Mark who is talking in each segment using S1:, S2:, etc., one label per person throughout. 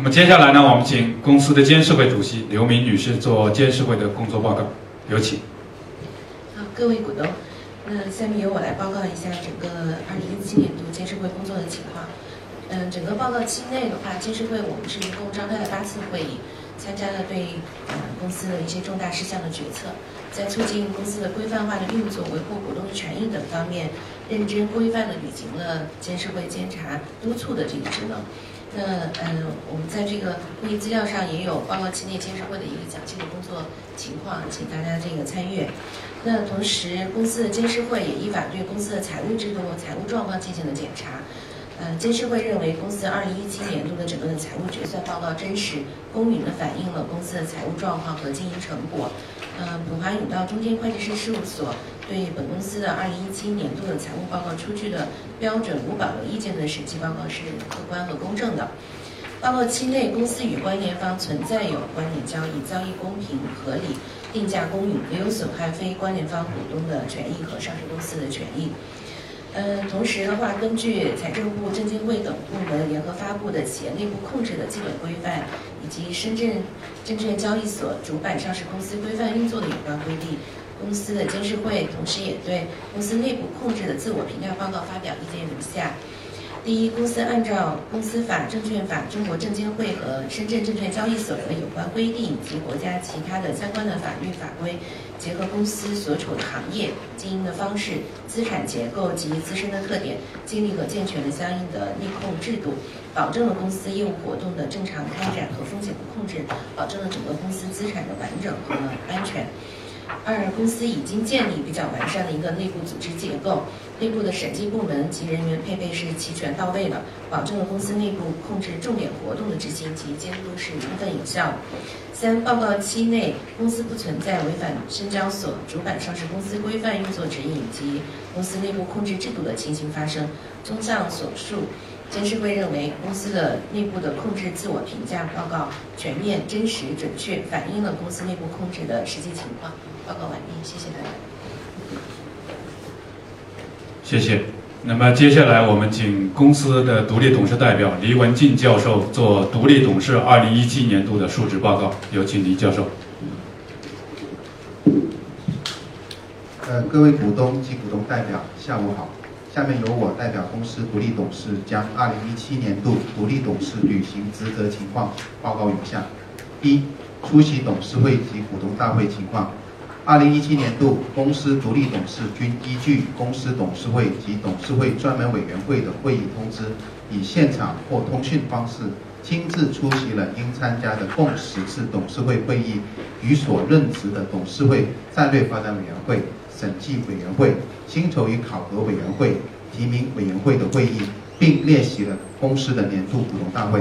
S1: 那么接下来呢，我们请公司的监事会主席刘明女士做监事会的工作报告，有请。
S2: 好，各位股东，那下面由我来报告一下整个二零一七年度监事会工作的情况。嗯，整个报告期内的话，监事会我们是一共召开了八次会议，参加了对呃公司的一些重大事项的决策，在促进公司的规范化的运作、维护股东的权益等方面，认真规范的履行了监事会监察督促的这个职能。那嗯，我们在这个会议资料上也有报告期内监事会的一个详细的工作情况，请大家这个参阅。那同时，公司的监事会也依法对公司的财务制度、财务状况进行了检查。呃，监事会认为公司二零一七年度的整个的财务决算报告真实、公允地反映了公司的财务状况和经营成果。呃，普华永道中天会计师事务所对本公司的二零一七年度的财务报告出具的标准无保留意见的审计报告是客观和公正的。报告期内，公司与关联方存在有关联交易，交易公平合理，定价公允，没有损害非关联方股东的权益和上市公司的权益。嗯，同时的话，根据财政部、证监会等部门联合发布的企业内部控制的基本规范，以及深圳证券交易所主板上市公司规范运作的有关规定，公司的监事会同时也对公司内部控制的自我评价报告发表意见如下。第一，公司按照公司法、证券法、中国证监会和深圳证券交易所的有关规定及国家其他的相关的法律法规，结合公司所处的行业、经营的方式、资产结构及自身的特点，建立和健全了相应的内控制度，保证了公司业务活动的正常开展和风险的控制，保证了整个公司资产的完整和安全。二，公司已经建立比较完善的一个内部组织结构，内部的审计部门及人员配备是齐全到位的，保证了公司内部控制重点活动的执行及监督是充分有效。三，报告期内，公司不存在违反深交所主板上市公司规范运作指引及公司内部控制制度的情形发生。综上所述。监事会认为，公司的内部的控制自我评价报告全面、真实、准确，反映了公司内部控制的实际情况。报告完毕，谢谢大家。
S1: 谢谢。那么接下来我们请公司的独立董事代表黎文静教授做独立董事二零一七年度的述职报告。有请黎教授。
S3: 呃，各位股东及股东代表，下午好。下面由我代表公司独立董事将2017年度独立董事履行职责情况报告如下：一、出席董事会及股东大会情况。2017年度，公司独立董事均依据公司董事会及董事会专门委员会的会议通知，以现场或通讯方式亲自出席了应参加的共十次董事会会议，与所任职的董事会战略发展委员会。审计委员会、薪酬与考核委员会、提名委员会的会议，并列席了公司的年度股东大会。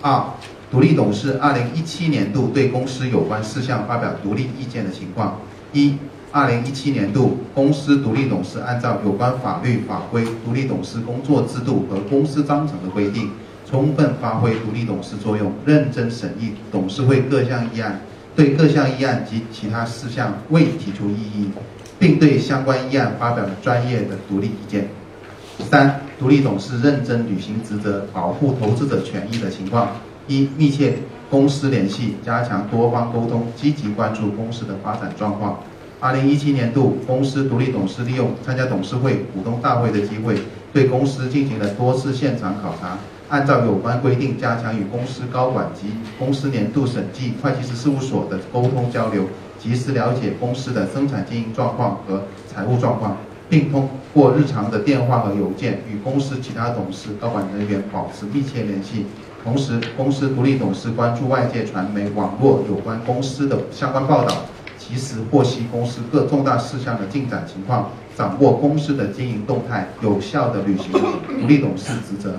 S3: 二、独立董事二零一七年度对公司有关事项发表独立意见的情况。一、二零一七年度，公司独立董事按照有关法律法规、独立董事工作制度和公司章程的规定，充分发挥独立董事作用，认真审议董事会各项议案，对各项议案及其他事项未提出异议。并对相关议案发表了专业的独立意见。三、独立董事认真履行职责，保护投资者权益的情况：一、密切公司联系，加强多方沟通，积极关注公司的发展状况。二零一七年度，公司独立董事利用参加董事会、股东大会的机会，对公司进行了多次现场考察，按照有关规定，加强与公司高管及公司年度审计会计师事务所的沟通交流。及时了解公司的生产经营状况和财务状况，并通过日常的电话和邮件与公司其他董事、高管人员保持密切联系。同时，公司独立董事关注外界传媒网络有关公司的相关报道，及时获悉公司各重大事项的进展情况，掌握公司的经营动态，有效地履行独立董事职责。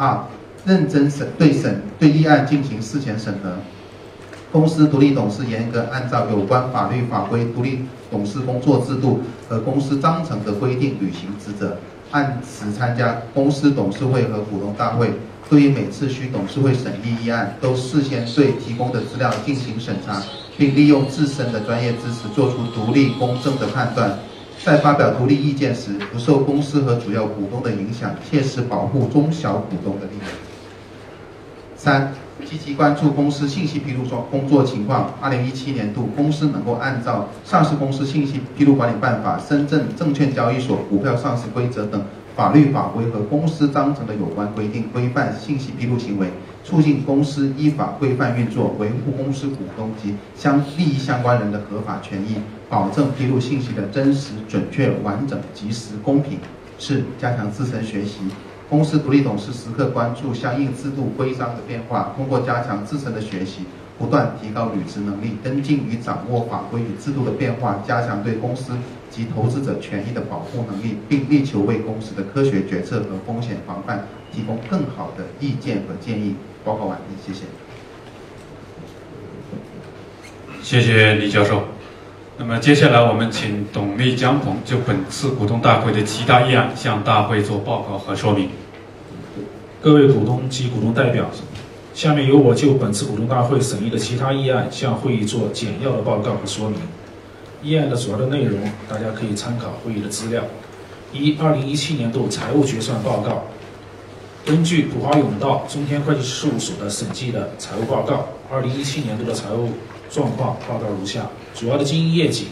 S3: 二、认真审对审对议案进行事前审核。公司独立董事严格按照有关法律法规、独立董事工作制度和公司章程的规定履行职责，按时参加公司董事会和股东大会。对于每次需董事会审议议案，都事先对提供的资料进行审查，并利用自身的专业知识做出独立公正的判断。在发表独立意见时，不受公司和主要股东的影响，切实保护中小股东的利益。三、积极关注公司信息披露状工作情况。二零一七年度，公司能够按照《上市公司信息披露管理办法》、深圳证券交易所股票上市规则等法律法规和公司章程的有关规定，规范信息披露行为，促进公司依法规范运作，维护公司股东及相利益相关人的合法权益，保证披露信息的真实、准确、完整、及时、公平。四、加强自身学习。公司独立董事时刻关注相应制度规章的变化，通过加强自身的学习，不断提高履职能力，跟进与掌握法规与制度的变化，加强对公司及投资者权益的保护能力，并力求为公司的科学决策和风险防范提供更好的意见和建议。报告完毕，谢谢。
S1: 谢谢李教授。那么接下来我们请董丽江鹏就本次股东大会的其他议案向大会做报告和说明。
S4: 各位股东及股东代表，下面由我就本次股东大会审议的其他议案向会议做简要的报告和说明。议案的主要的内容，大家可以参考会议的资料。一、二零一七年度财务决算报告。根据普华永道中天会计师事务所的审计的财务报告，二零一七年度的财务状况报告如下：主要的经营业绩，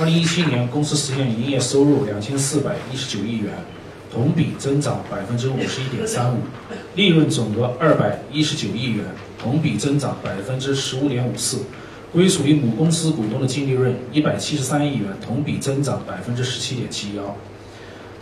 S4: 二零一七年公司实现营业收入两千四百一十九亿元，同比增长百分之五十一点三五，利润总额二百一十九亿元，同比增长百分之十五点五四，归属于母公司股东的净利润一百七十三亿元，同比增长百分之十七点七幺。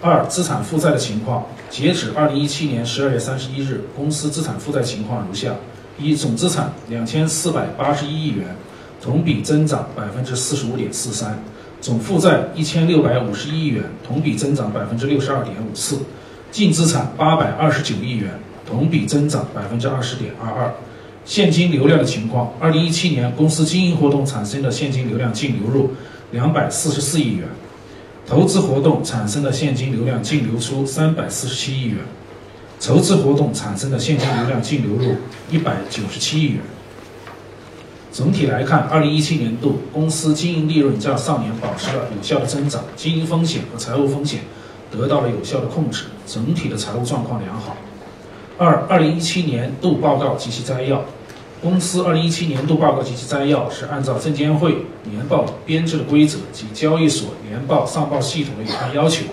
S4: 二、资产负债的情况，截止二零一七年十二月三十一日，公司资产负债情况如下：一、总资产两千四百八十一亿元，同比增长百分之四十五点四三；总负债一千六百五十一亿元，同比增长百分之六十二点五四；净资产八百二十九亿元，同比增长百分之二十点二二。现金流量的情况，二零一七年公司经营活动产生的现金流量净流入两百四十四亿元。投资活动产生的现金流量净流出三百四十七亿元，筹资活动产生的现金流量净流入一百九十七亿元。总体来看，二零一七年度公司经营利润较上年保持了有效的增长，经营风险和财务风险得到了有效的控制，整体的财务状况良好。二、二零一七年度报告及其摘要。公司二零一七年度报告及其摘要是按照证监会年报编制的规则及交易所年报上报系统的有关要求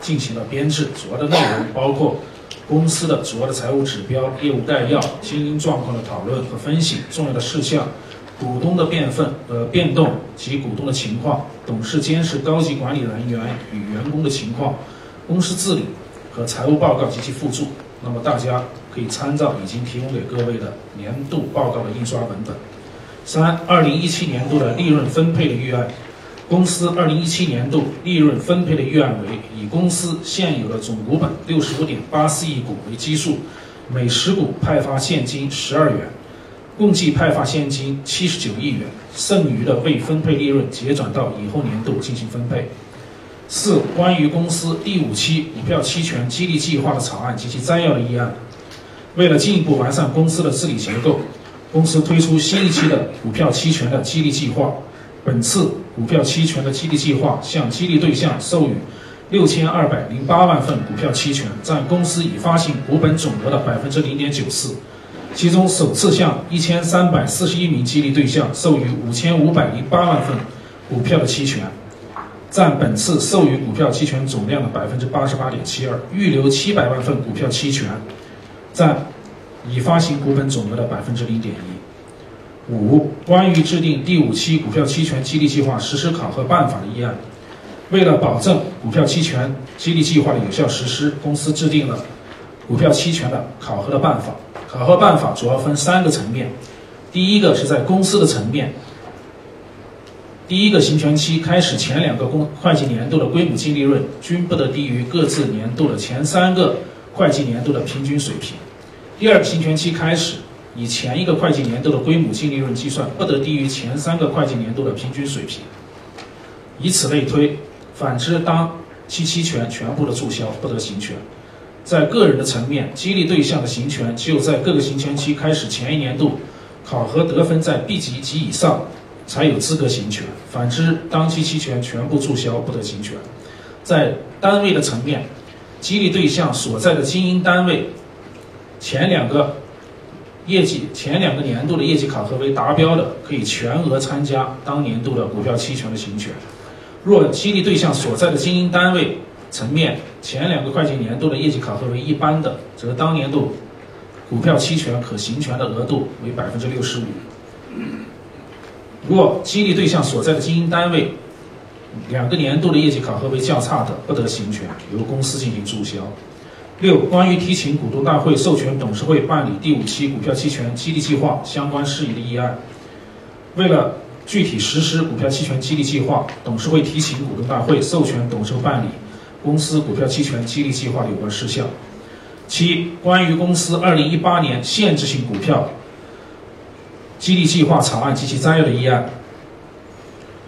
S4: 进行了编制。主要的内容包括公司的主要的财务指标、业务概要、经营状况的讨论和分析、重要的事项、股东的变分呃变动及股东的情况、董事、监事、高级管理人员与员工的情况、公司治理和财务报告及其附注。那么大家可以参照已经提供给各位的年度报告的印刷文本。三、二零一七年度的利润分配的预案，公司二零一七年度利润分配的预案为：以公司现有的总股本六十五点八四亿股为基数，每十股派发现金十二元，共计派发现金七十九亿元，剩余的未分配利润结转到以后年度进行分配。四、关于公司第五期股票期权激励计划的草案及其摘要的议案。为了进一步完善公司的治理结构，公司推出新一期的股票期权的激励计划。本次股票期权的激励计划向激励对象授予六千二百零八万份股票期权，占公司已发行股本总额的百分之零点九四。其中，首次向一千三百四十一名激励对象授予五千五百零八万份股票的期权。占本次授予股票期权总量的百分之八十八点七二，预留七百万份股票期权，占已发行股本总额的百分之零点一。五、关于制定第五期股票期权激励计划实施考核办法的议案，为了保证股票期权激励计划的有效实施，公司制定了股票期权的考核的办法。考核办法主要分三个层面，第一个是在公司的层面。第一个行权期开始前两个公会计年度的归母净利润均不得低于各自年度的前三个会计年度的平均水平。第二个行权期开始以前一个会计年度的归母净利润计算，不得低于前三个会计年度的平均水平。以此类推。反之，当期期权全部的注销，不得行权。在个人的层面，激励对象的行权只有在各个行权期开始前一年度考核得分在 B 级及以上。才有资格行权，反之，当期期权全部注销，不得行权。在单位的层面，激励对象所在的经营单位前两个业绩前两个年度的业绩考核为达标的，可以全额参加当年度的股票期权的行权。若激励对象所在的经营单位层面前两个会计年度的业绩考核为一般的，则当年度股票期权可行权的额度为百分之六十五。若激励对象所在的经营单位两个年度的业绩考核为较差的，不得行权，由公司进行注销。六、关于提请股东大会授权董事会办理第五期股票期权激励计划相关事宜的议案，为了具体实施股票期权激励计划，董事会提请股东大会授权董事办理公司股票期权激励计划有关事项。七、关于公司二零一八年限制性股票激励计划草案及其摘要的议案。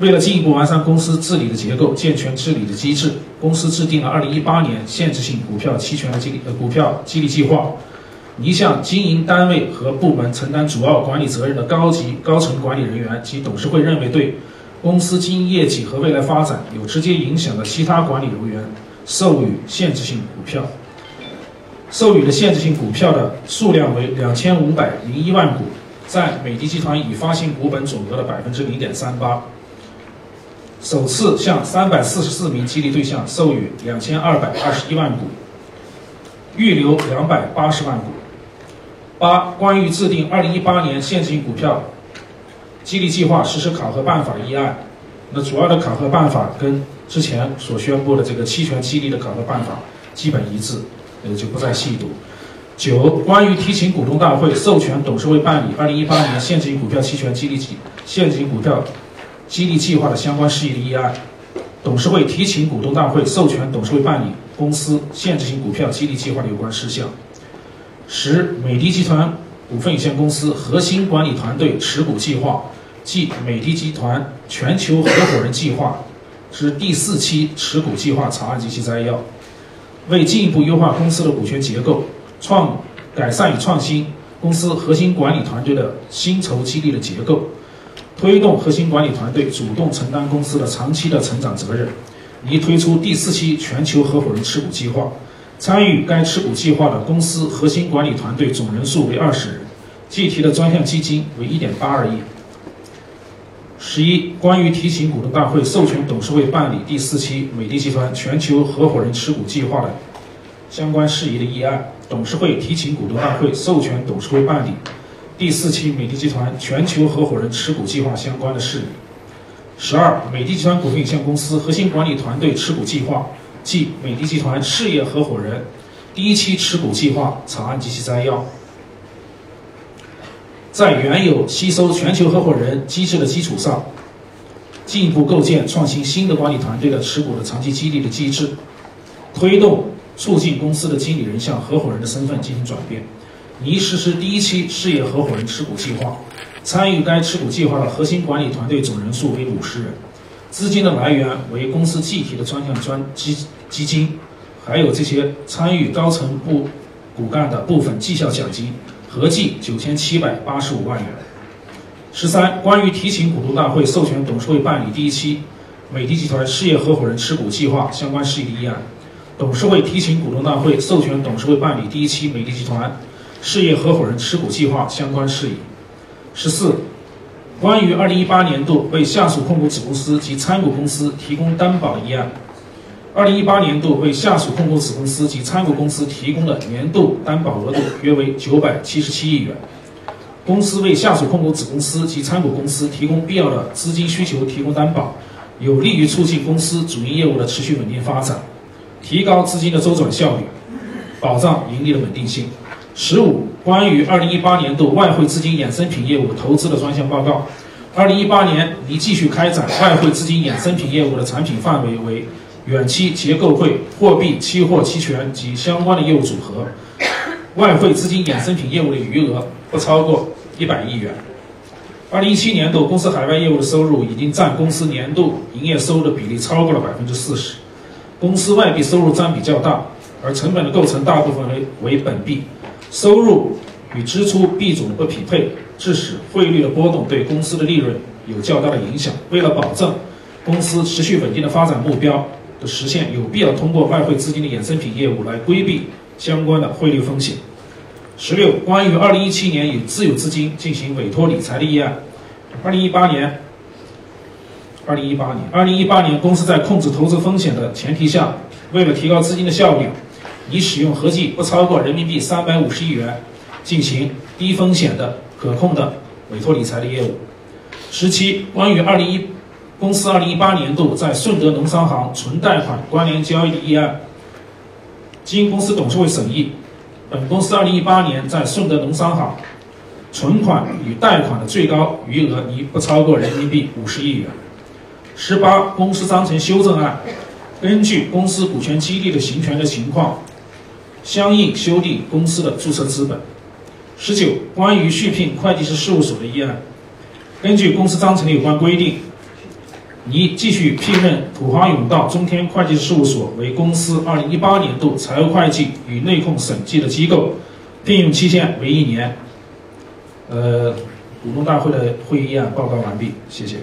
S4: 为了进一步完善公司治理的结构，健全治理的机制，公司制定了二零一八年限制性股票期权的激励呃股票激励计划。一项经营单位和部门承担主要管理责任的高级高层管理人员及董事会认为对公司经营业绩和未来发展有直接影响的其他管理人员，授予限制性股票。授予的限制性股票的数量为两千五百零一万股，占美的集团已发行股本总额的百分之零点三八。首次向三百四十四名激励对象授予两千二百二十一万股，预留两百八十万股。八、关于制定二零一八年现金股票激励计划实施考核办法的议案，那主要的考核办法跟之前所宣布的这个期权激励的考核办法基本一致，呃，就不再细读。九、关于提请股东大会授权董事会办理二零一八年现金股票期权激励计现金股票激励计划的相关事宜的议案，董事会提请股东大会授权董事会办理公司限制性股票激励计划的有关事项。十、美的集团股份有限公司核心管理团队持股计划即美的集团全球合伙人计划之第四期持股计划草案及其摘要。为进一步优化公司的股权结构，创改善与创新公司核心管理团队的薪酬激励的结构。推动核心管理团队主动承担公司的长期的成长责任，拟推出第四期全球合伙人持股计划。参与该持股计划的公司核心管理团队总人数为二十人，计提的专项基金为一点八二亿。十一、关于提请股东大会授权董事会办理第四期美的集团全球合伙人持股计划的相关事宜的议案，董事会提请股东大会授权董事会办理。第四期美的集团全球合伙人持股计划相关的事宜。十二、美的集团股份有限公司核心管理团队持股计划即美的集团事业合伙人第一期持股计划草案及其摘要。在原有吸收全球合伙人机制的基础上，进一步构建创新新的管理团队的持股的长期激励的机制，推动促进公司的经理人向合伙人的身份进行转变。拟实施第一期事业合伙人持股计划，参与该持股计划的核心管理团队总人数为五十人，资金的来源为公司计提的专项专基基金，还有这些参与高层部骨干的部分绩效奖金，合计九千七百八十五万元。十三、关于提请股东大会授权董事会办理第一期美的集团事业合伙人持股计划相关事宜的议案，董事会提请股东大会授权董事会办理第一期美的集团。事业合伙人持股计划相关事宜。十四、关于二零一八年度为下属控股子公司及参股公司提供担保的议案。二零一八年度为下属控股子公司及参股公司提供的年度担保额度约为九百七十七亿元。公司为下属控股子公司及参股公司提供必要的资金需求提供担保，有利于促进公司主营业务的持续稳定发展，提高资金的周转效率，保障盈利的稳定性。十五、关于二零一八年度外汇资金衍生品业务投资的专项报告。二零一八年拟继续开展外汇资金衍生品业务的产品范围为远期结构汇、货币、期货、期权及相关的业务组合。外汇资金衍生品业务的余额不超过一百亿元。二零一七年度公司海外业务的收入已经占公司年度营业收入的比例超过了百分之四十。公司外币收入占比较大，而成本的构成大部分为为本币。收入与支出币种的不匹配，致使汇率的波动对公司的利润有较大的影响。为了保证公司持续稳定的发展目标的实现，有必要通过外汇资金的衍生品业务来规避相关的汇率风险。十六，关于二零一七年以自有资金进行委托理财的议案。二零一八年，二零一八年，二零一八年，公司在控制投资风险的前提下，为了提高资金的效率，拟使用合计不超过人民币三百五十亿元，进行低风险的可控的委托理财的业务。十七，关于二零一公司二零一八年度在顺德农商行存贷款关联交易的议案，经公司董事会审议，本公司二零一八年在顺德农商行存款与贷款的最高余额拟不超过人民币五十亿元。十八，公司章程修正案，根据公司股权激励的行权的情况，相应修订公司的注册资本。十九，关于续聘会计师事务所的议案，根据公司章程的有关规定，拟继续聘任普华永道中天会计师事务所为公司二零一八年度财务会计与内控审计的机构，聘用期限为一年。呃，股东大会的会议议案报告完毕，谢谢。